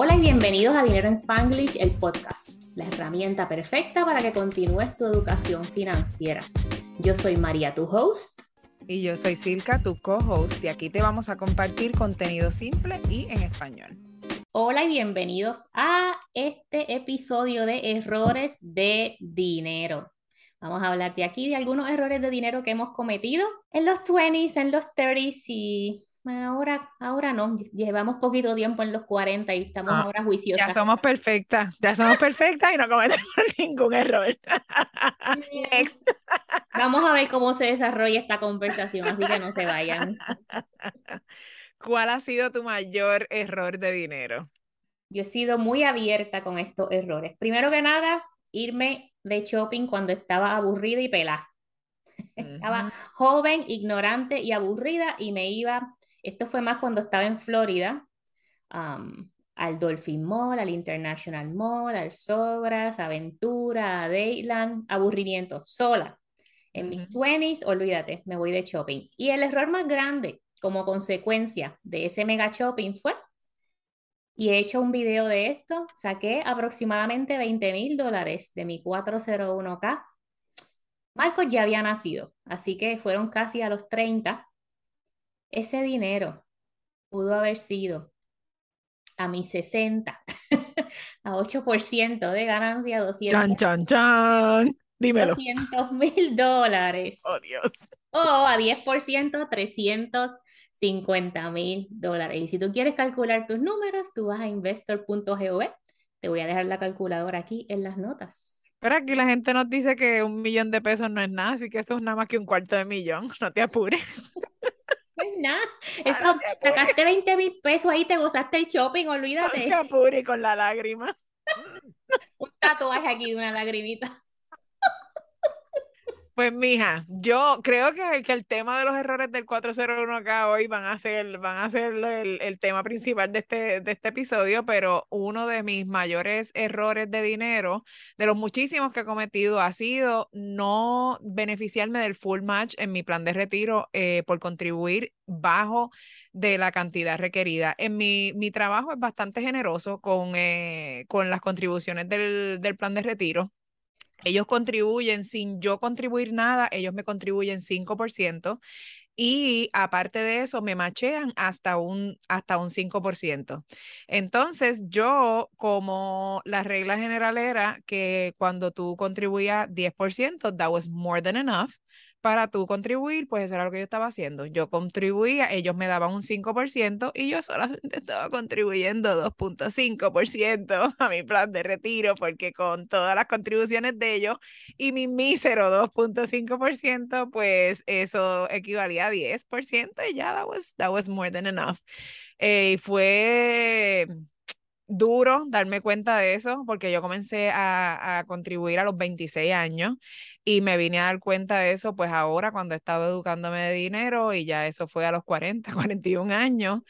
Hola y bienvenidos a Dinero en Spanglish, el podcast, la herramienta perfecta para que continúes tu educación financiera. Yo soy María, tu host. Y yo soy Silka, tu co-host, y aquí te vamos a compartir contenido simple y en español. Hola y bienvenidos a este episodio de Errores de Dinero. Vamos a hablar de aquí de algunos errores de dinero que hemos cometido en los 20s, en los 30s y Ahora, ahora no, llevamos poquito tiempo en los 40 y estamos ah, ahora juiciosas. Ya somos perfectas, ya somos perfectas y no cometemos ningún error. Vamos a ver cómo se desarrolla esta conversación, así que no se vayan. ¿Cuál ha sido tu mayor error de dinero? Yo he sido muy abierta con estos errores. Primero que nada, irme de shopping cuando estaba aburrida y pelada. Estaba joven, ignorante y aburrida y me iba esto fue más cuando estaba en Florida, al Dolphin Mall, al International Mall, al Sobras, Aventura, a Dayland, aburrimiento, sola. En mis 20s, olvídate, me voy de shopping. Y el error más grande como consecuencia de ese mega shopping fue, y he hecho un video de esto, saqué aproximadamente 20 mil dólares de mi 401k. Marcos ya había nacido, así que fueron casi a los 30 ese dinero pudo haber sido a mis 60, a 8% de ganancia, 200. Chan, chan, chan. Dímelo. 200 mil dólares. Oh, Dios. O a 10%, 350 mil dólares. Y si tú quieres calcular tus números, tú vas a investor.gov. Te voy a dejar la calculadora aquí en las notas. Pero aquí la gente nos dice que un millón de pesos no es nada, así que esto es nada más que un cuarto de millón. No te apures. Nada, sacaste 20 mil pesos ahí, te gozaste el shopping, olvídate. Capuri con la lágrima. Un tatuaje aquí de una lagrimita. Pues mija, yo creo que, que, el tema de los errores del 401k hoy van a ser, van a ser el, el, tema principal de este, de este episodio, pero uno de mis mayores errores de dinero, de los muchísimos que he cometido, ha sido no beneficiarme del full match en mi plan de retiro eh, por contribuir bajo de la cantidad requerida. En mi, mi trabajo es bastante generoso con, eh, con las contribuciones del, del plan de retiro ellos contribuyen sin yo contribuir nada, ellos me contribuyen 5%. Y aparte de eso, me machean hasta un, hasta un 5%. Entonces, yo, como la regla general era que cuando tú contribuías 10%, that was more than enough para tú contribuir, pues eso era lo que yo estaba haciendo. Yo contribuía, ellos me daban un 5% y yo solamente estaba contribuyendo 2.5% a mi plan de retiro, porque con todas las contribuciones de ellos y mi mísero 2.5%, pues eso equivalía a 10% y ya, that was, that was more than enough. Eh, fue duro darme cuenta de eso porque yo comencé a, a, contribuir a los 26 años y me vine a dar cuenta de eso pues ahora cuando he estado educándome de dinero y ya eso fue a los 40, 41 años,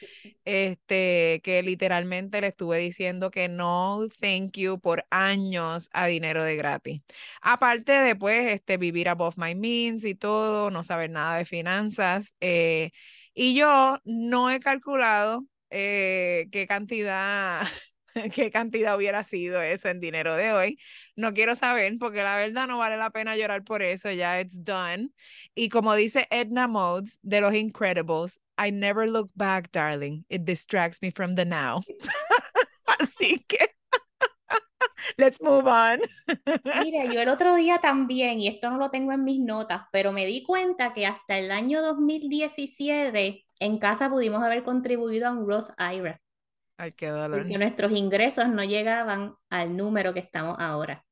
este, que literalmente le estuve diciendo que no, thank you por años a dinero de gratis. Aparte de pues este, vivir above my means y todo, no saber nada de finanzas. Eh, y yo no he calculado eh, qué cantidad, qué cantidad hubiera sido eso en dinero de hoy. No quiero saber porque la verdad no vale la pena llorar por eso, ya it's done. Y como dice Edna Modes de los Incredibles, I never look back, darling. It distracts me from the now. Así que Let's move on. Mira, yo el otro día también, y esto no lo tengo en mis notas, pero me di cuenta que hasta el año 2017 en casa pudimos haber contribuido a un Roth IRA. Porque nuestros ingresos no llegaban al número que estamos ahora.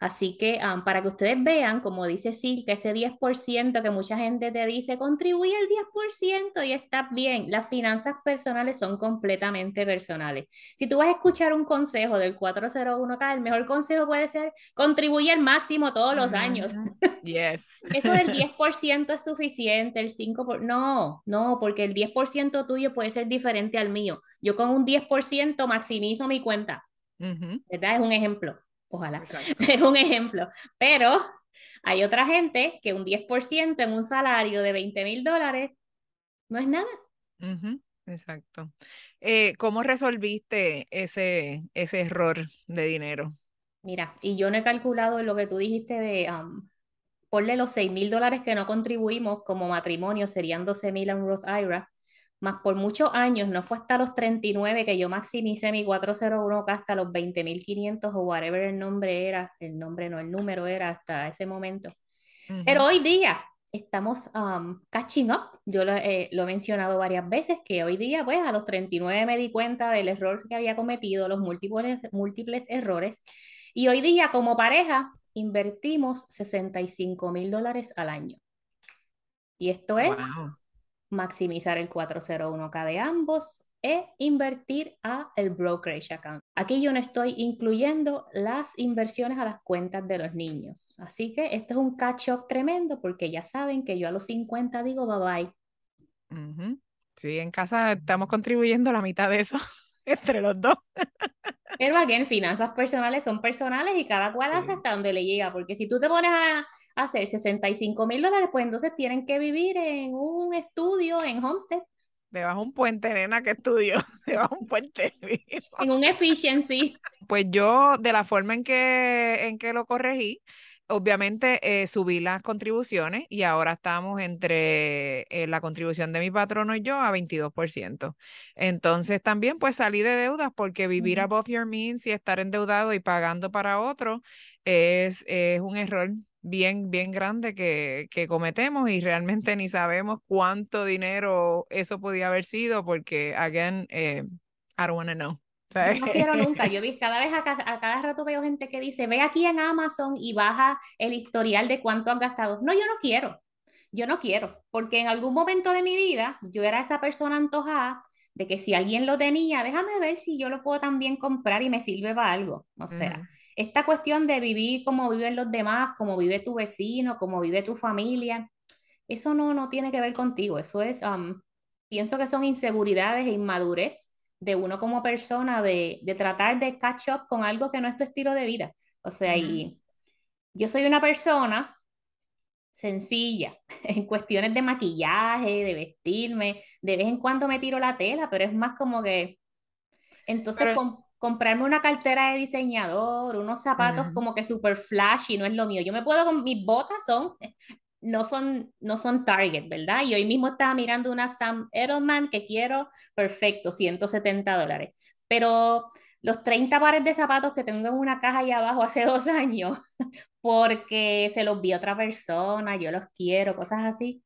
Así que para que ustedes vean, como dice Sil, que ese 10% que mucha gente te dice, contribuye el 10% y estás bien. Las finanzas personales son completamente personales. Si tú vas a escuchar un consejo del 401k, el mejor consejo puede ser contribuye al máximo todos los años. Yes. Eso del 10% es suficiente, el 5%, no, no, porque el 10% tuyo puede ser diferente al mío. Yo con un 10% maximizo mi cuenta. ¿Verdad? Es un ejemplo. Ojalá. Es un ejemplo. Pero hay otra gente que un 10% en un salario de 20 mil dólares no es nada. Exacto. Eh, ¿Cómo resolviste ese, ese error de dinero? Mira, y yo no he calculado lo que tú dijiste de um, ponle los 6 mil dólares que no contribuimos como matrimonio, serían 12 mil en Roth IRA, más por muchos años, no fue hasta los 39 que yo maximicé mi 401k hasta los 20.500 o whatever el nombre era, el nombre no, el número era hasta ese momento. Pero hoy día estamos um, catching up. Yo lo, eh, lo, he mencionado varias veces que hoy día, pues a los 39 me di cuenta del error que había cometido, los múltiples, múltiples errores. Y hoy día como pareja invertimos 65 mil dólares al año. Y esto es maximizar el 401k de ambos e invertir a el brokerage account. Aquí yo no estoy incluyendo las inversiones a las cuentas de los niños. Así que este es un catch up tremendo porque ya saben que yo a los 50 digo bye bye. Sí, en casa estamos contribuyendo la mitad de eso entre los dos. Pero aquí en finanzas personales son personales y cada cual hace hasta donde le llega, porque si tú te pones a, hacer 65 mil dólares, pues entonces tienen que vivir en un estudio en Homestead. Debajo un puente, nena, que estudio. Debajo un puente. en un efficiency. Pues yo, de la forma en que, en que lo corregí, obviamente eh, subí las contribuciones y ahora estamos entre eh, la contribución de mi patrono y yo a 22%. Entonces también pues salí de deudas porque vivir above your means y estar endeudado y pagando para otro es, es un error bien, bien grande que, que, cometemos y realmente ni sabemos cuánto dinero eso podía haber sido porque, again, eh, I don't want to know. No quiero nunca. Yo vi cada vez a, cada rato veo gente que dice, ve aquí en Amazon y baja el historial de cuánto han gastado. No, yo no quiero. Yo no quiero, porque en algún momento de mi vida yo era esa persona antojada de que si alguien lo tenía, déjame ver si yo lo puedo también comprar y me sirve para algo. O sea, esta cuestión de vivir como viven los demás, como vive tu vecino, como vive tu familia, eso no, no tiene que ver contigo. Eso es, um, pienso que son inseguridades e inmadurez de uno como persona de, de, tratar de catch up con algo que no es tu estilo de vida. O sea, y yo soy una persona sencilla en cuestiones de maquillaje, de vestirme, de vez en cuando me tiro la tela, pero es más como que, entonces comprarme una cartera de diseñador, unos zapatos como que super flashy, no es lo mío. Yo me puedo, con mis botas son no son, no son target, ¿verdad? Y hoy mismo estaba mirando una Sam Edelman que quiero, perfecto, 170 dólares. Pero los 30 pares de zapatos que tengo en una caja ahí abajo hace dos años, porque se los vi a otra persona, yo los quiero, cosas así,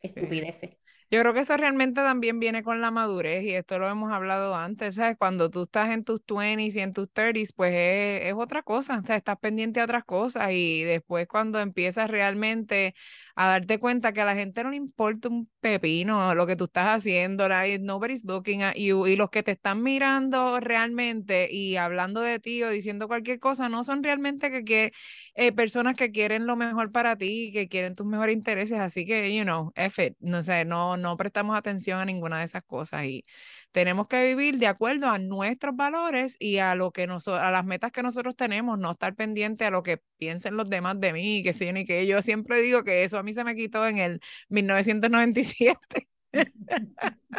estupideces. Yo creo que eso realmente también viene con la madurez y esto lo hemos hablado antes, ¿sabes? Cuando tú estás en tus 20s y en tus 30s, pues es, es otra cosa, o sea, estás pendiente a otras cosas y después cuando empiezas realmente a darte cuenta que a la gente no le importa un pepino lo que tú estás haciendo, nobody's looking at you, y los que te están mirando realmente y hablando de ti o diciendo cualquier cosa, no son realmente que, que eh, personas que quieren lo mejor para ti, que quieren tus mejores intereses, así que, you know, F no sé, no, no prestamos atención a ninguna de esas cosas y tenemos que vivir de acuerdo a nuestros valores y a lo que nos, a las metas que nosotros tenemos, no estar pendiente a lo que piensen los demás de mí, que sí, y que yo siempre digo que eso a mí se me quitó en el 1997.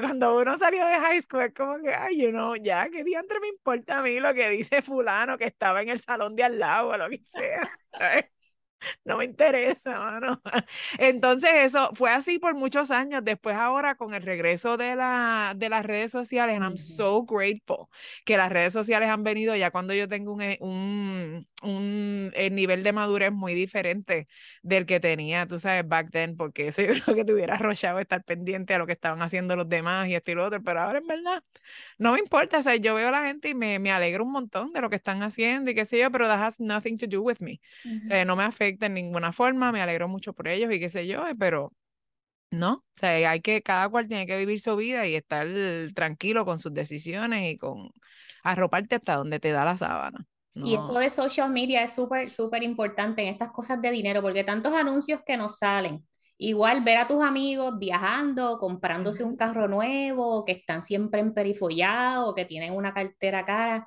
Cuando uno salió de high school es como que, ay, yo no, ya, ¿qué diantre me importa a mí lo que dice fulano que estaba en el salón de al lado o lo que sea? no me interesa, mano. Entonces eso fue así por muchos años. Después ahora con el regreso de, la, de las redes sociales, and I'm so grateful que las redes sociales han venido ya cuando yo tengo un, un, un nivel de madurez muy diferente del que tenía, tú sabes, back then, porque eso yo creo que te hubiera arrochado estar pendiente a lo que estaban haciendo los demás y esto y lo otro, pero ahora en verdad no me importa, o sea, yo veo a la gente y me, me alegro un montón de lo que están haciendo y qué sé yo, pero that has nothing to do with me. o sea, no me afecta en ninguna forma, me alegro mucho por ellos y qué sé yo, eh, pero no, o sea, hay que, cada cual tiene que vivir su vida y estar tranquilo con sus decisiones y con arroparte hasta donde te da la sábana. Y eso de social media es súper, súper importante en estas cosas de dinero, porque tantos anuncios que nos salen. Igual ver a tus amigos viajando, comprándose un carro nuevo, que están siempre en perifollado, que tienen una cartera cara.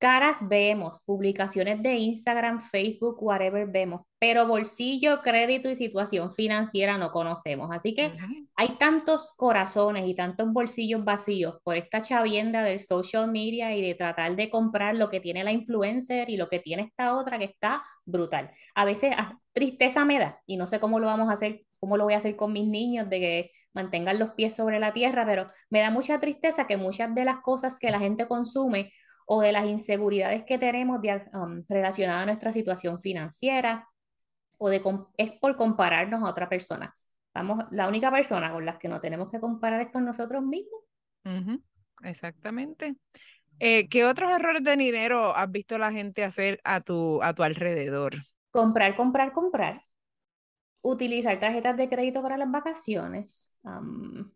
Caras vemos, publicaciones de Instagram, Facebook, whatever vemos, pero bolsillo, crédito y situación financiera no conocemos. Así que hay tantos corazones y tantos bolsillos vacíos por esta chavienda del social media y de tratar de comprar lo que tiene la influencer y lo que tiene esta otra que está brutal. A veces ah, tristeza me da y no sé cómo lo vamos a hacer, cómo lo voy a hacer con mis niños de que mantengan los pies sobre la tierra, pero me da mucha tristeza que muchas de las cosas que la gente consume o de las inseguridades que tenemos um, relacionadas a nuestra situación financiera o de es por compararnos a otra persona. Vamos, la única persona con la que no tenemos que comparar es con nosotros mismos. Exactamente. Eh, ¿Qué otros errores de dinero has visto la gente hacer a tu, a tu alrededor? Comprar, comprar, comprar. Utilizar tarjetas de crédito para las vacaciones. Um,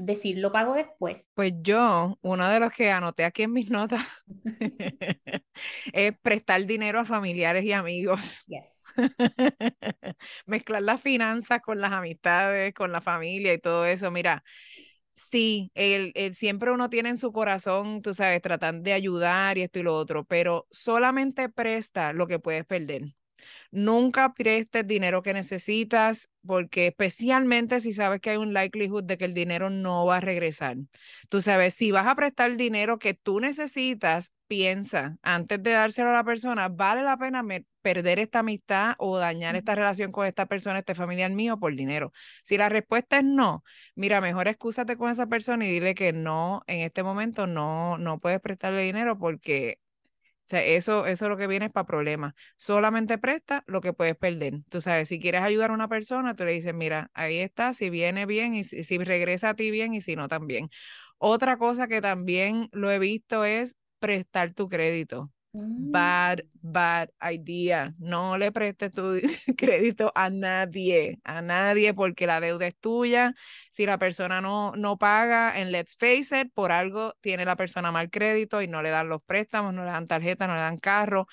decir lo pago después? Pues yo, uno de los que anoté aquí en mis notas es prestar dinero a familiares y amigos. Yes. Mezclar las finanzas con las amistades, con la familia y todo eso. Mira, sí, el, siempre uno tiene en su corazón, tú sabes, tratan de ayudar y esto y lo otro, pero solamente presta lo que puedes perder. Nunca prestes dinero que necesitas, porque especialmente si sabes que hay un likelihood de que el dinero no va a regresar. Tú sabes, si vas a prestar dinero que tú necesitas, piensa antes de dárselo a la persona, ¿vale la pena perder esta amistad o dañar esta relación con esta persona, este familiar mío, por dinero? Si la respuesta es no, mira, mejor excúsate con esa persona y dile que no, en este momento no, no puedes prestarle dinero porque sea, eso, eso es lo que viene es para problemas. Solamente presta lo que puedes perder. Tú sabes, si quieres ayudar a una persona, tú le dices, mira, ahí está, si viene bien y si regresa a ti bien y si no también. Otra cosa que también lo he visto es prestar tu crédito. Mm. Bad, bad idea. No le prestes tu crédito a nadie, a nadie, porque la deuda es tuya. Si la persona no, no paga en Let's Face It, por algo tiene la persona mal crédito y no le dan los préstamos, no le dan tarjeta, no le dan carro.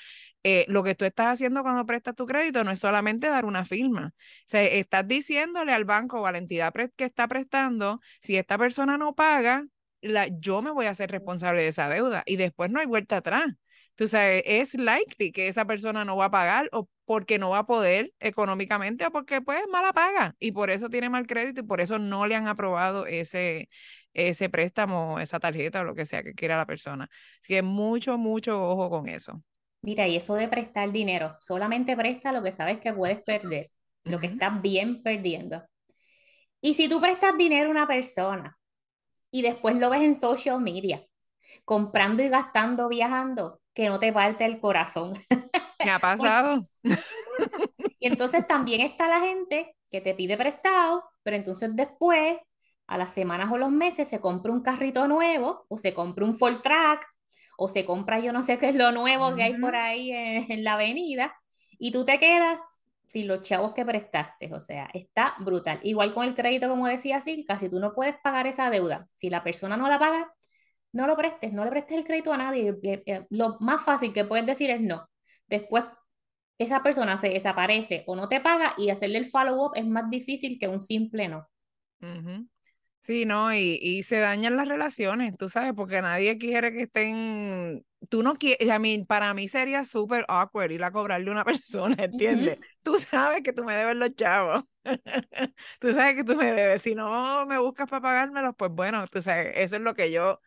Eh, lo que tú estás haciendo cuando prestas tu crédito no es solamente dar una firma. O sea, estás diciéndole al banco o a la entidad que está prestando, si esta persona no paga, la, yo me voy a hacer responsable de esa deuda y después no hay vuelta atrás. Tú sabes, es likely que esa persona no va a pagar o porque no va a poder económicamente o porque pues mala paga y por eso tiene mal crédito y por eso no le han aprobado ese, ese préstamo, esa tarjeta o lo que sea que quiera la persona. Así que mucho, mucho ojo con eso. Mira, y eso de prestar dinero, solamente presta lo que sabes que puedes perder, lo que estás bien perdiendo. Y si tú prestas dinero a una persona y después lo ves en social media, comprando y gastando, viajando, que no te parte el corazón. Me ha pasado. y entonces también está la gente que te pide prestado, pero entonces después, a las semanas o los meses, se compra un carrito nuevo o se compra un full track o se compra yo no sé qué es lo nuevo que hay por ahí en, la avenida y tú te quedas sin los chavos que prestaste. O sea, está brutal. Igual con el crédito, como decía Silka, si tú no puedes pagar esa deuda, si la persona no la paga, no lo prestes, no le prestes el crédito a nadie. Eh, eh, lo más fácil que puedes decir es no. Después esa persona se desaparece o no te paga y hacerle el follow-up es más difícil que un simple no. Sí, no, y, y, se dañan las relaciones, tú sabes, porque nadie quiere que estén, tú no quieres, a mí, para mí sería súper awkward ir a cobrarle a una persona, ¿entiendes? Tú sabes que tú me debes los chavos, tú sabes que tú me debes, si no me buscas para pagármelos, pues bueno, tú sabes, eso es lo que yo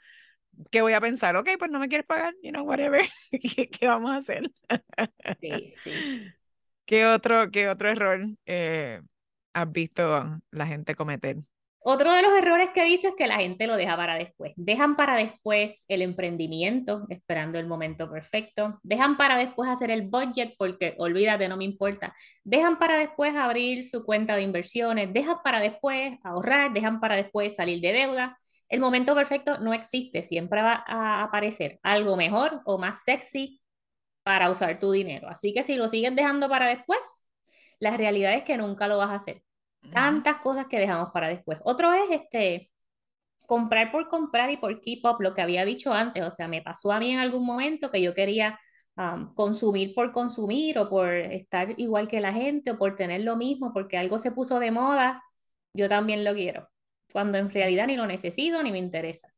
¿qué voy a pensar? Ok, pues no me quieres pagar, you know, whatever. ¿Qué, vamos a hacer? sí, sí. ¿Qué otro, qué otro error eh, has visto la gente cometer? Otro de los errores que he visto es que la gente lo deja para después. Dejan para después el emprendimiento, esperando el momento perfecto. Dejan para después hacer el budget porque olvídate, no me importa. Dejan para después abrir su cuenta de inversiones. Dejan para después ahorrar. Dejan para después salir de deuda el momento perfecto no existe, siempre va a aparecer algo mejor o más sexy para usar tu dinero. Así que si lo sigues dejando para después, la realidad es que nunca lo vas a hacer. Tantas cosas que dejamos para después. Otro es este comprar por comprar y por keep up, lo que había dicho antes. O sea, me pasó a mí en algún momento que yo quería um, consumir por consumir o por estar igual que la gente o por tener lo mismo porque algo se puso de moda. Yo también lo quiero cuando en realidad ni lo necesito ni me interesa.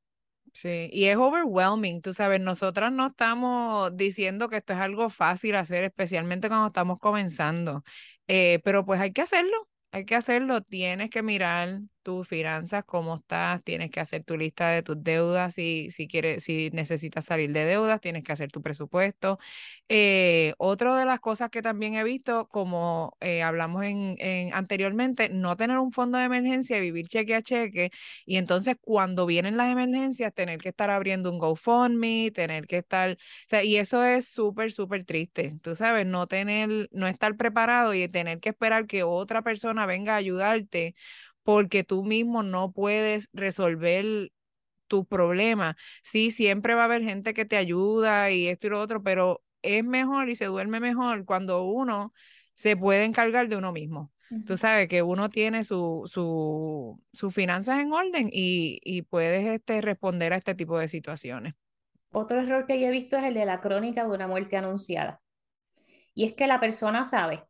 Sí, y es overwhelming, tú sabes, nosotras no estamos diciendo que esto es algo fácil hacer, especialmente cuando estamos comenzando, eh, pero pues hay que hacerlo, hay que hacerlo, tienes que mirar tus finanzas, cómo estás, tienes que hacer tu lista de tus deudas, si, si quieres, si necesitas salir de deudas, tienes que hacer tu presupuesto. Eh, otra de las cosas que también he visto, como eh, hablamos en, en, anteriormente, no tener un fondo de emergencia y vivir cheque a cheque, y entonces cuando vienen las emergencias, tener que estar abriendo un GoFundMe, tener que estar, o sea, y eso es súper, súper triste, tú sabes, no tener, no estar preparado y tener que esperar que otra persona venga a ayudarte porque tú mismo no puedes resolver tu problema. Sí, siempre va a haber gente que te ayuda y esto y lo otro, pero es mejor y se duerme mejor cuando uno se puede encargar de uno mismo. Tú sabes que uno tiene sus su, su finanzas en orden y, y puedes este, responder a este tipo de situaciones. Otro error que yo he visto es el de la crónica de una muerte anunciada. Y es que la persona sabe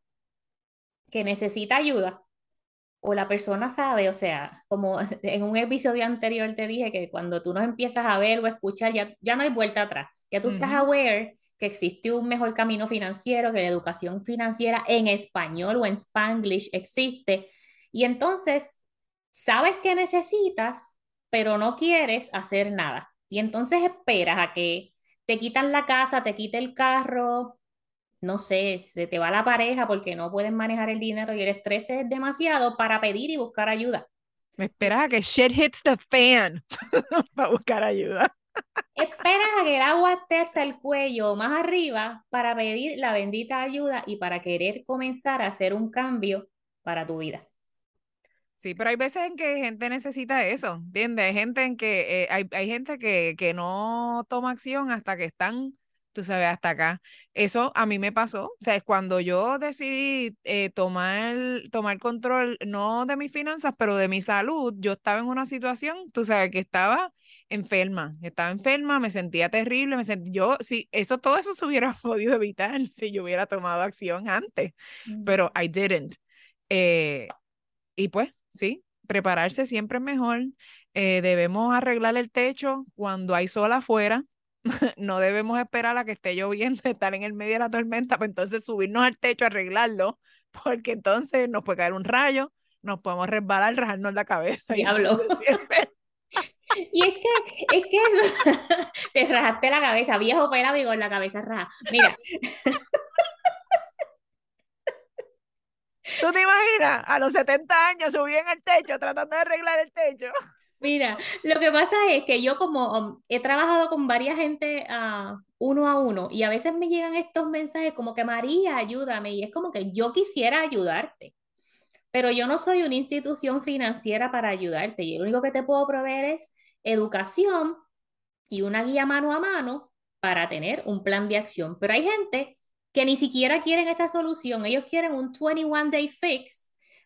que necesita ayuda, o la persona sabe, o sea, como en un episodio anterior te dije que cuando tú nos empiezas a ver o escuchar, ya, ya no hay vuelta atrás, ya tú estás aware que existe un mejor camino financiero, que la educación financiera en español o en spanglish existe, y entonces sabes que necesitas, pero no quieres hacer nada, y entonces esperas a que te quitan la casa, te quite el carro, no sé, se te va la pareja porque no puedes manejar el dinero y el estrés es demasiado para pedir y buscar ayuda. Me esperas a que shit hits the fan para buscar ayuda. Esperas a que el agua esté hasta el cuello más arriba para pedir la bendita ayuda y para querer comenzar a hacer un cambio para tu vida. Sí, pero hay veces en que gente necesita eso, ¿entiendes? Hay gente en que eh, hay, hay, gente que, que no toma acción hasta que están tú sabes, hasta acá. Eso a mí me pasó, o sea, es cuando yo decidí eh, tomar, tomar control, no de mis finanzas, pero de mi salud, yo estaba en una situación, tú sabes, que estaba enferma, estaba enferma, me sentía terrible, me sentí, yo, sí, eso, todo eso se hubiera podido evitar si yo hubiera tomado acción antes, pero I didn't. Eh, y pues, sí, prepararse siempre es mejor. Eh, debemos arreglar el techo cuando hay sol afuera no debemos esperar a que esté lloviendo, estar en el medio de la tormenta, para entonces subirnos al techo, arreglarlo, porque entonces nos puede caer un rayo, nos podemos resbalar, rajarnos la cabeza. Diablo. Y, es que, es que te rajaste la cabeza, viejo pelado y con la cabeza raja. Mira. ¿Tú te imaginas? A los 70 años subí en el techo tratando de arreglar el techo. Mira, lo que pasa es que yo como um, he trabajado con varias gente uh, uno a uno y a veces me llegan estos mensajes como que María, ayúdame y es como que yo quisiera ayudarte, pero yo no soy una institución financiera para ayudarte. Yo lo único que te puedo proveer es educación y una guía mano a mano para tener un plan de acción. Pero hay gente que ni siquiera quieren esa solución, ellos quieren un 21 day fix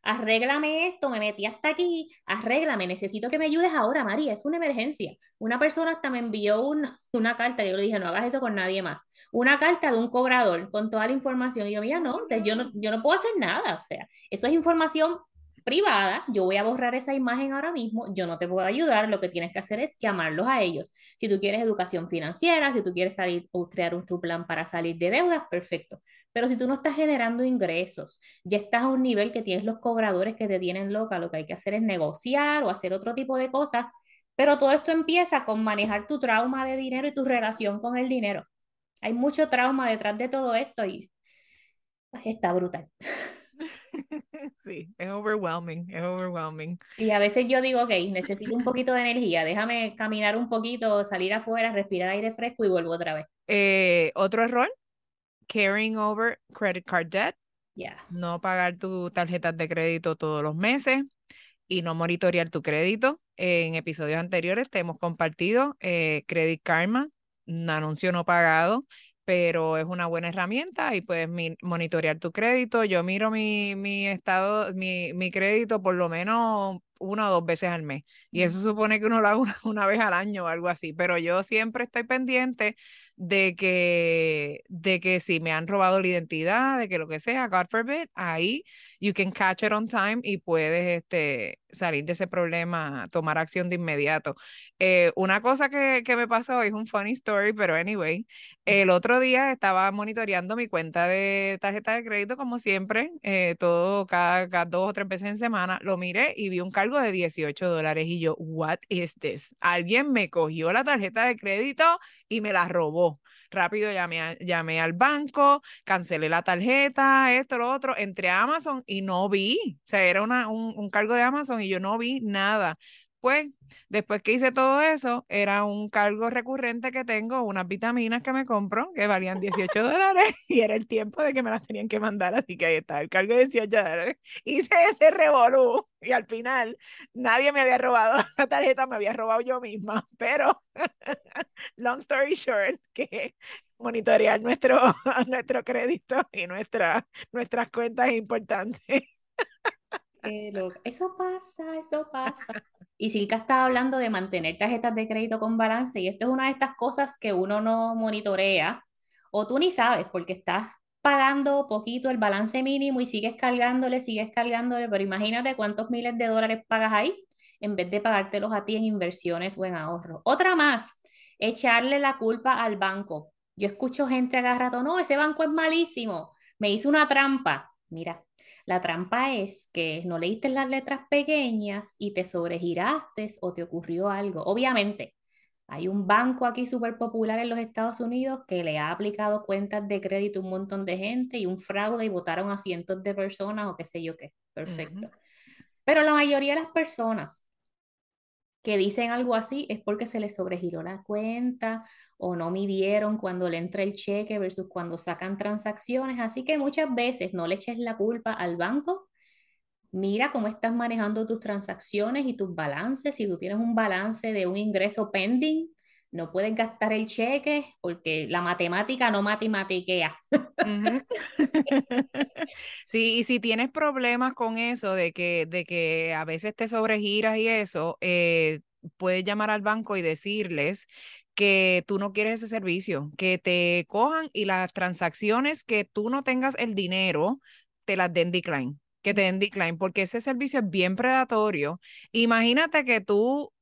arréglame esto, me metí hasta aquí, arréglame, necesito que me ayudes ahora, María, es una emergencia. Una persona hasta me envió una carta, yo le dije, no hagas eso con nadie más. Una carta de un cobrador con toda la información. Y yo, mira, no, yo no, yo no puedo hacer nada, o sea, eso es información privada, yo voy a borrar esa imagen ahora mismo, yo no te puedo ayudar, lo que tienes que hacer es llamarlos a ellos. Si tú quieres educación financiera, si tú quieres salir o crear un, tu plan para salir de deudas, perfecto. Pero si tú no estás generando ingresos, ya estás a un nivel que tienes los cobradores que te tienen loca, lo que hay que hacer es negociar o hacer otro tipo de cosas, pero todo esto empieza con manejar tu trauma de dinero y tu relación con el dinero. Hay mucho trauma detrás de todo esto y está brutal. Sí, es overwhelming, es overwhelming. Y a veces yo digo, ok, necesito un poquito de energía, déjame caminar un poquito, salir afuera, respirar aire fresco y vuelvo otra vez. Eh, Otro error, carrying over credit card debt. Yeah. No pagar tus tarjetas de crédito todos los meses y no monitorear tu crédito. En episodios anteriores te hemos compartido eh, Credit Karma, un anuncio no pagado pero es una buena herramienta y puedes monitorear tu crédito. Yo miro mi, mi estado, mi, mi, crédito por lo menos una o dos veces al mes. Y eso supone que uno lo haga una, vez al año o algo así. Pero yo siempre estoy pendiente de que, de que si me han robado la identidad, de que lo que sea, God forbid, ahí you can catch it on time y puedes este, salir de ese problema, tomar acción de inmediato. Eh, una cosa que, que me pasó es un funny story, pero anyway, el otro día estaba monitoreando mi cuenta de tarjeta de crédito como siempre, eh, todo cada, cada, dos o tres veces en semana, lo miré y vi un cargo de 18 dólares y yo, what is this? Alguien me cogió la tarjeta de crédito y me la robó. Rápido llamé, llamé al banco, cancelé la tarjeta, esto, lo otro, entré a Amazon y no vi, o sea, era una, un, un cargo de Amazon y yo no vi nada. Pues, después que hice todo eso, era un cargo recurrente que tengo, unas vitaminas que me compro, que valían 18 dólares, y era el tiempo de que me las tenían que mandar, así que ahí está, el cargo de 18 dólares. Hice ese revolú, y al final nadie me había robado la tarjeta, me había robado yo misma, pero, long story short, que monitorear nuestro, nuestro crédito y nuestra, nuestras cuentas es importante. Eso pasa, eso pasa. Y Silka estaba hablando de mantener tarjetas de crédito con balance y esto es una de estas cosas que uno no monitorea o tú ni sabes porque estás pagando poquito el balance mínimo y sigues cargándole, sigues cargándole, pero imagínate cuántos miles de dólares pagas ahí en vez de pagártelos a ti en inversiones o en ahorro. Otra más, echarle la culpa al banco. Yo escucho gente agarrado, no, ese banco es malísimo, me hizo una trampa. Mira, la trampa es que no leíste las letras pequeñas y te sobregiraste o te ocurrió algo. Obviamente, hay un banco aquí súper popular en los Estados Unidos que le ha aplicado cuentas de crédito a un montón de gente y un fraude y votaron a cientos de personas o qué sé yo qué. Perfecto. Pero la mayoría de las personas que dicen algo así es porque se les sobregiró la cuenta o no midieron cuando le entra el cheque versus cuando sacan transacciones. Así que muchas veces no le eches la culpa al banco. Mira cómo estás manejando tus transacciones y tus balances. Si tú tienes un balance de un ingreso pending, no puedes gastar el cheque porque la matemática no matematiquea. sí, y si tienes problemas con eso de que, de que a veces te sobregiras y eso, eh, puedes llamar al banco y decirles que tú no quieres ese servicio, que te cojan y las transacciones que tú no tengas el dinero, te las den decline que te den decline, porque ese servicio es bien predatorio. Imagínate que tú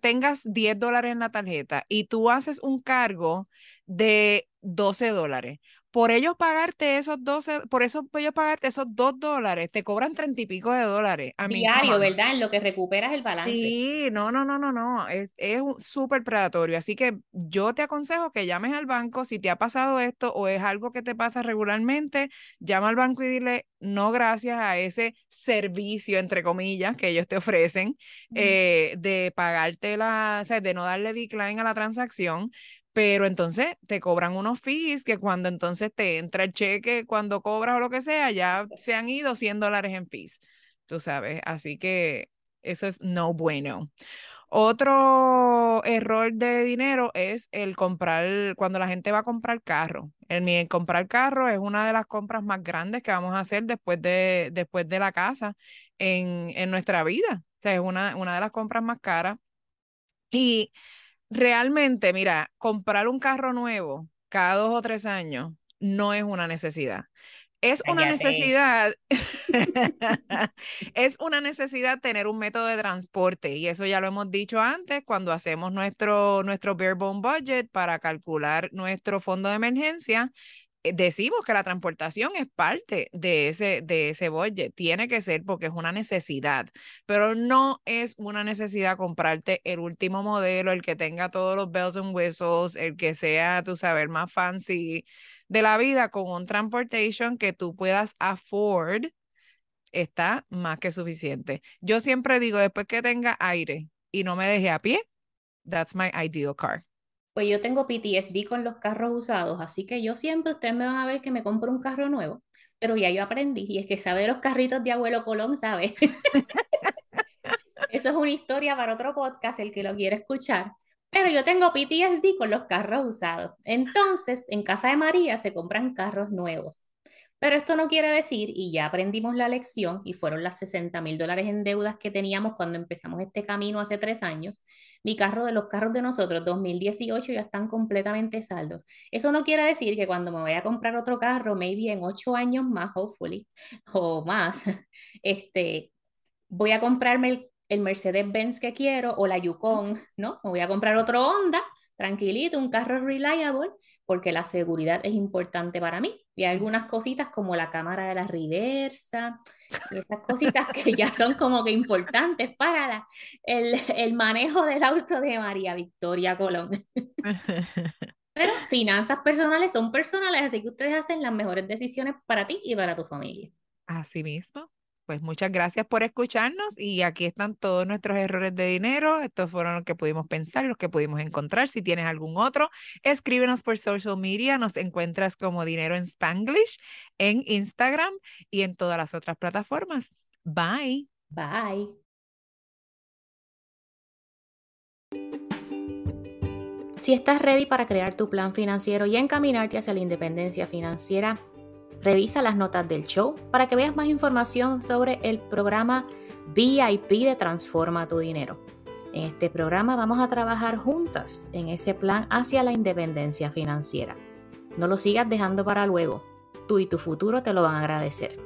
tengas 10 dólares en la tarjeta y tú haces un cargo de 12 dólares, por ellos pagarte esos 12, por eso ellos pagarte esos 2 dólares, te cobran 30 y pico de dólares. A Diario, ¿verdad? En lo que recuperas el balance. Sí, no, no, no, no, no, es, es súper predatorio. Así que yo te aconsejo que llames al banco si te ha pasado esto o es algo que te pasa regularmente, llama al banco y dile no gracias a ese servicio, entre comillas, que ellos te ofrecen, eh, de pagarte la, o sea, de no darle decline a la transacción, pero entonces te cobran unos fees que cuando entonces te entra el cheque, cuando cobras o lo que sea, ya se han ido 100 dólares en fees, tú sabes, así que eso es no bueno. Otro error de dinero es el comprar, cuando la gente va a comprar carro. El, comprar carro es una de las compras más grandes que vamos a hacer después de, después de la casa en, en nuestra vida. O sea, es una, una de las compras más caras. Y realmente, mira, comprar un carro nuevo cada dos o tres años no es una necesidad. Es una necesidad, es una necesidad tener un método de transporte y eso ya lo hemos dicho antes cuando hacemos nuestro, nuestro bare bone budget para calcular nuestro fondo de emergencia. Eh, decimos que la transportación es parte de ese, de ese tiene que ser porque es una necesidad, pero no es una necesidad comprarte el último modelo, el que tenga todos los bells and whistles, el que sea, tú sabes, más fancy de la vida con un transportation que tú puedas afford, está más que suficiente. Yo siempre digo, después que tenga aire y no me deje a pie, that's my ideal car. Pues yo tengo PTSD con los carros usados, así que yo siempre, ustedes me van a ver que me compro un carro nuevo, pero ya yo aprendí, y es que sabe los carritos de abuelo Colón, ¿sabe? Eso es una historia para otro podcast, el que lo quiere escuchar. Pero yo tengo PTSD con los carros usados. Entonces, en casa de María se compran carros nuevos. Pero esto no quiere decir, y ya aprendimos la lección, y fueron las 60 mil dólares en deudas que teníamos cuando empezamos este camino hace tres años, mi carro de los carros de nosotros, 2018, ya están completamente saldos. Eso no quiere decir que cuando me vaya a comprar otro carro, maybe en ocho años más, hopefully, o más, este, voy a comprarme el, el Mercedes-Benz que quiero o la Yukon, ¿no? Me voy a comprar otro Honda, tranquilito, un carro reliable, porque la seguridad es importante para mí. Y algunas cositas como la cámara de la reversa, y esas cositas que ya son como que importantes para la, el, el manejo del auto de María Victoria Colón. Pero finanzas personales son personales, así que ustedes hacen las mejores decisiones para ti y para tu familia. Así mismo. Pues muchas gracias por escucharnos y aquí están todos nuestros errores de dinero. Estos fueron los que pudimos pensar los que pudimos encontrar. Si tienes algún otro, escríbenos por social media. Nos encuentras como Dinero en Spanglish en Instagram y en todas las otras plataformas. Bye. Bye. Si estás ready para crear tu plan financiero y encaminarte hacia la independencia financiera, Revisa las notas del show para que veas más información sobre el programa VIP de Transforma tu Dinero. En este programa vamos a trabajar juntas en ese plan hacia la independencia financiera. No lo sigas dejando para luego. Tú y tu futuro te lo van a agradecer.